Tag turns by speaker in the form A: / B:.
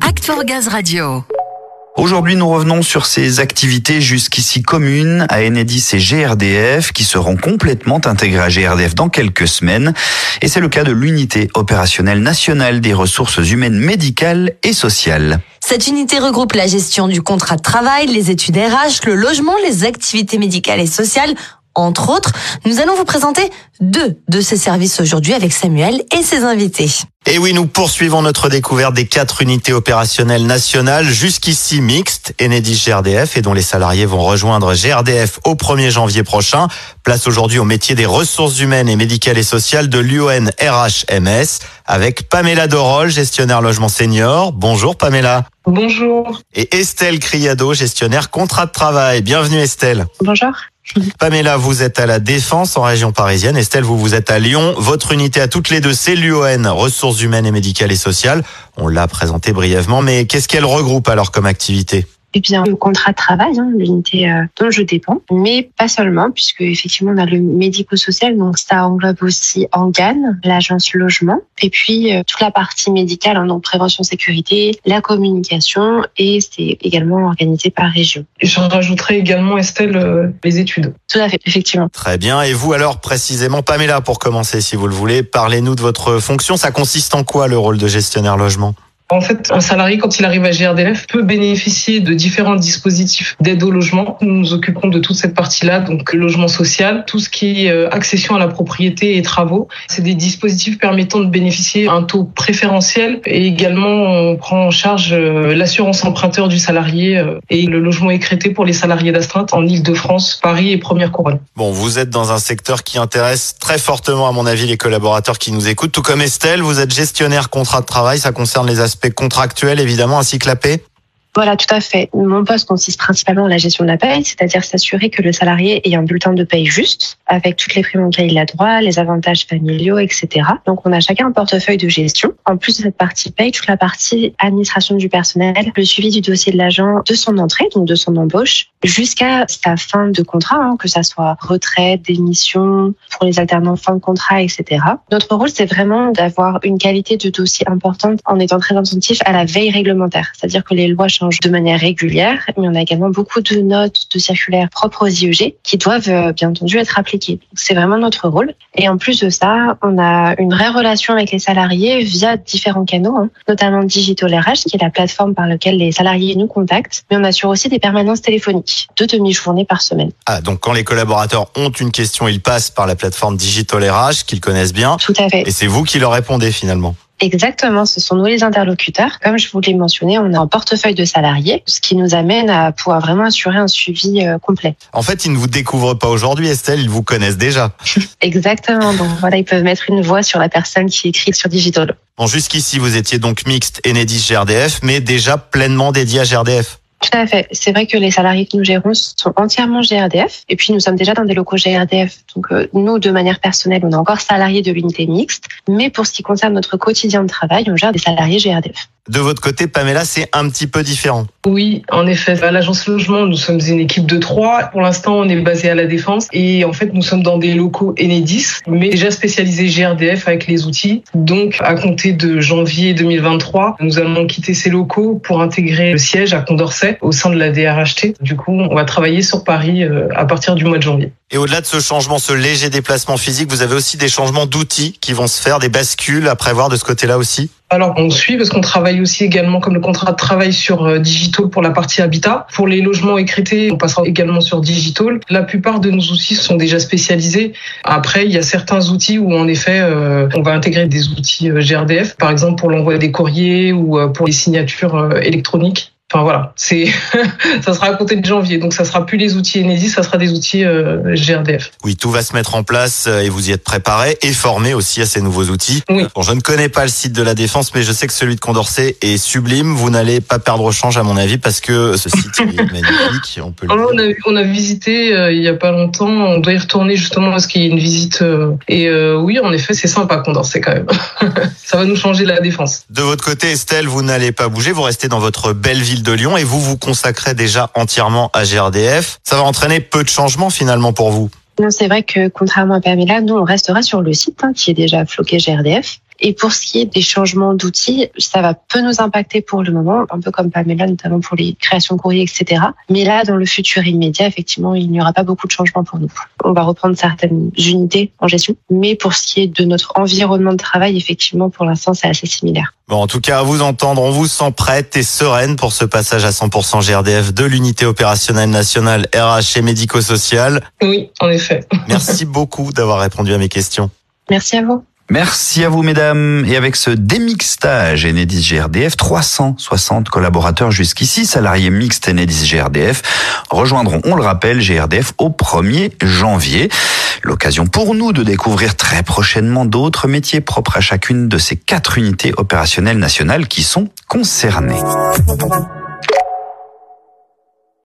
A: Act for Gaz Radio.
B: Aujourd'hui, nous revenons sur ces activités jusqu'ici communes à Enedis et GRDF qui seront complètement intégrées à GRDF dans quelques semaines. Et c'est le cas de l'unité opérationnelle nationale des ressources humaines médicales et sociales.
C: Cette unité regroupe la gestion du contrat de travail, les études RH, le logement, les activités médicales et sociales entre autres. Nous allons vous présenter deux de ces services aujourd'hui avec Samuel et ses invités.
D: Et oui, nous poursuivons notre découverte des quatre unités opérationnelles nationales, jusqu'ici mixtes, Enedis GRDF, et dont les salariés vont rejoindre GRDF au 1er janvier prochain. Place aujourd'hui au métier des ressources humaines et médicales et sociales de l'UON RHMS, avec Pamela Dorol, gestionnaire logement senior. Bonjour Pamela.
E: Bonjour.
D: Et Estelle Criado, gestionnaire contrat de travail. Bienvenue Estelle.
E: Bonjour.
D: Pamela, vous êtes à la Défense en région parisienne. Estelle, vous vous êtes à Lyon. Votre unité à toutes les deux, c'est l'UON, ressources humaines et médicales et sociales. On l'a présenté brièvement, mais qu'est-ce qu'elle regroupe alors comme activité?
E: Eh bien, le contrat de travail, hein, l'unité euh, dont je dépends, mais pas seulement, puisque effectivement on a le médico-social, donc ça englobe aussi Angan, l'agence logement, et puis euh, toute la partie médicale, hein, donc prévention sécurité, la communication, et c'est également organisé par région.
F: Et je rajouterai également Estelle euh, les études.
E: Tout à fait, effectivement.
D: Très bien. Et vous alors précisément, Pamela, pour commencer, si vous le voulez, parlez-nous de votre fonction. Ça consiste en quoi le rôle de gestionnaire logement?
F: En fait, un salarié, quand il arrive à GRDF, peut bénéficier de différents dispositifs d'aide au logement. Nous nous occupons de toute cette partie-là, donc logement social, tout ce qui est euh, accession à la propriété et travaux. C'est des dispositifs permettant de bénéficier d'un taux préférentiel et également on prend en charge euh, l'assurance emprunteur du salarié euh, et le logement écrété pour les salariés d'astreinte en Ile-de-France, Paris et Première Couronne.
D: Bon, vous êtes dans un secteur qui intéresse très fortement, à mon avis, les collaborateurs qui nous écoutent. Tout comme Estelle, vous êtes gestionnaire contrat de travail, ça concerne les aspect contractuel évidemment ainsi que la paix
E: voilà, tout à fait. Mon poste consiste principalement en la gestion de la paye, c'est-à-dire s'assurer que le salarié ait un bulletin de paye juste, avec toutes les primes auxquelles il a droit, les avantages familiaux, etc. Donc, on a chacun un portefeuille de gestion. En plus de cette partie paye, toute la partie administration du personnel, le suivi du dossier de l'agent de son entrée, donc de son embauche, jusqu'à sa fin de contrat, hein, que ça soit retraite, démission, pour les alternants fin de contrat, etc. Notre rôle, c'est vraiment d'avoir une qualité de dossier importante en étant très attentif à la veille réglementaire, c'est-à-dire que les lois changent de manière régulière, mais on a également beaucoup de notes, de circulaires propres aux IEG qui doivent euh, bien entendu être appliquées. C'est vraiment notre rôle. Et en plus de ça, on a une vraie relation avec les salariés via différents canaux, hein, notamment Digital RH, qui est la plateforme par laquelle les salariés nous contactent, mais on assure aussi des permanences téléphoniques, deux demi-journées par semaine.
D: Ah, donc quand les collaborateurs ont une question, ils passent par la plateforme Digital RH, qu'ils connaissent bien.
E: Tout à fait.
D: Et c'est vous qui leur répondez finalement.
E: Exactement, ce sont nous les interlocuteurs. Comme je vous l'ai mentionné, on a un portefeuille de salariés, ce qui nous amène à pouvoir vraiment assurer un suivi euh, complet.
D: En fait, ils ne vous découvrent pas aujourd'hui, Estelle, ils vous connaissent déjà.
E: Exactement, donc voilà, ils peuvent mettre une voix sur la personne qui écrit sur Digital.
D: Bon, jusqu'ici, vous étiez donc mixte Enedis GRDF, mais déjà pleinement dédié à GRDF.
E: Tout à fait. C'est vrai que les salariés que nous gérons sont entièrement GRDF. Et puis, nous sommes déjà dans des locaux GRDF. Donc, euh, nous, de manière personnelle, on est encore salariés de l'unité mixte. Mais pour ce qui concerne notre quotidien de travail, on gère des salariés GRDF.
D: De votre côté, Pamela, c'est un petit peu différent.
F: Oui, en effet. À l'agence logement, nous sommes une équipe de trois. Pour l'instant, on est basé à la Défense. Et en fait, nous sommes dans des locaux Enedis, mais déjà spécialisés GRDF avec les outils. Donc, à compter de janvier 2023, nous allons quitter ces locaux pour intégrer le siège à Condorcet au sein de la DRHT. Du coup, on va travailler sur Paris euh, à partir du mois de janvier.
D: Et au-delà de ce changement, ce léger déplacement physique, vous avez aussi des changements d'outils qui vont se faire, des bascules à prévoir de ce côté-là aussi?
F: Alors on suit parce qu'on travaille aussi également comme le contrat de travail sur euh, Digital pour la partie habitat. Pour les logements écrétés, on passera également sur Digital. La plupart de nos outils sont déjà spécialisés. Après, il y a certains outils où en effet euh, on va intégrer des outils euh, GRDF, par exemple pour l'envoi des courriers ou pour les signatures électroniques. Enfin voilà, c'est ça sera à compter de janvier, donc ça sera plus les outils Enedis, ça sera des outils euh, GRDF.
D: Oui, tout va se mettre en place euh, et vous y êtes préparé et formé aussi à ces nouveaux outils.
F: Oui.
D: Bon, je ne connais pas le site de la Défense, mais je sais que celui de Condorcet est sublime. Vous n'allez pas perdre change à mon avis parce que ce site est magnifique. On peut.
F: Le on, a, on a visité euh, il y a pas longtemps. On doit y retourner justement parce qu'il y a une visite. et oui, en effet, c'est sympa Condorcet quand même. ça va nous changer la Défense.
D: De votre côté, Estelle, vous n'allez pas bouger. Vous restez dans votre belle ville de Lyon et vous vous consacrez déjà entièrement à GRDF. Ça va entraîner peu de changements finalement pour vous?
E: Non, c'est vrai que contrairement à Pamela, nous on restera sur le site hein, qui est déjà floqué GRDF. Et pour ce qui est des changements d'outils, ça va peu nous impacter pour le moment, un peu comme Pamela, notamment pour les créations de courrier, etc. Mais là, dans le futur immédiat, effectivement, il n'y aura pas beaucoup de changements pour nous. On va reprendre certaines unités en gestion, mais pour ce qui est de notre environnement de travail, effectivement, pour l'instant, c'est assez similaire.
D: Bon, en tout cas, à vous entendre, on vous sent prête et sereine pour ce passage à 100% GRDF de l'unité opérationnelle nationale RH et médico-sociale.
F: Oui, en effet.
D: Merci beaucoup d'avoir répondu à mes questions.
E: Merci à vous.
B: Merci à vous, mesdames. Et avec ce démixtage Enedis GRDF, 360 collaborateurs jusqu'ici, salariés mixtes Enedis GRDF, rejoindront, on le rappelle, GRDF au 1er janvier. L'occasion pour nous de découvrir très prochainement d'autres métiers propres à chacune de ces quatre unités opérationnelles nationales qui sont concernées.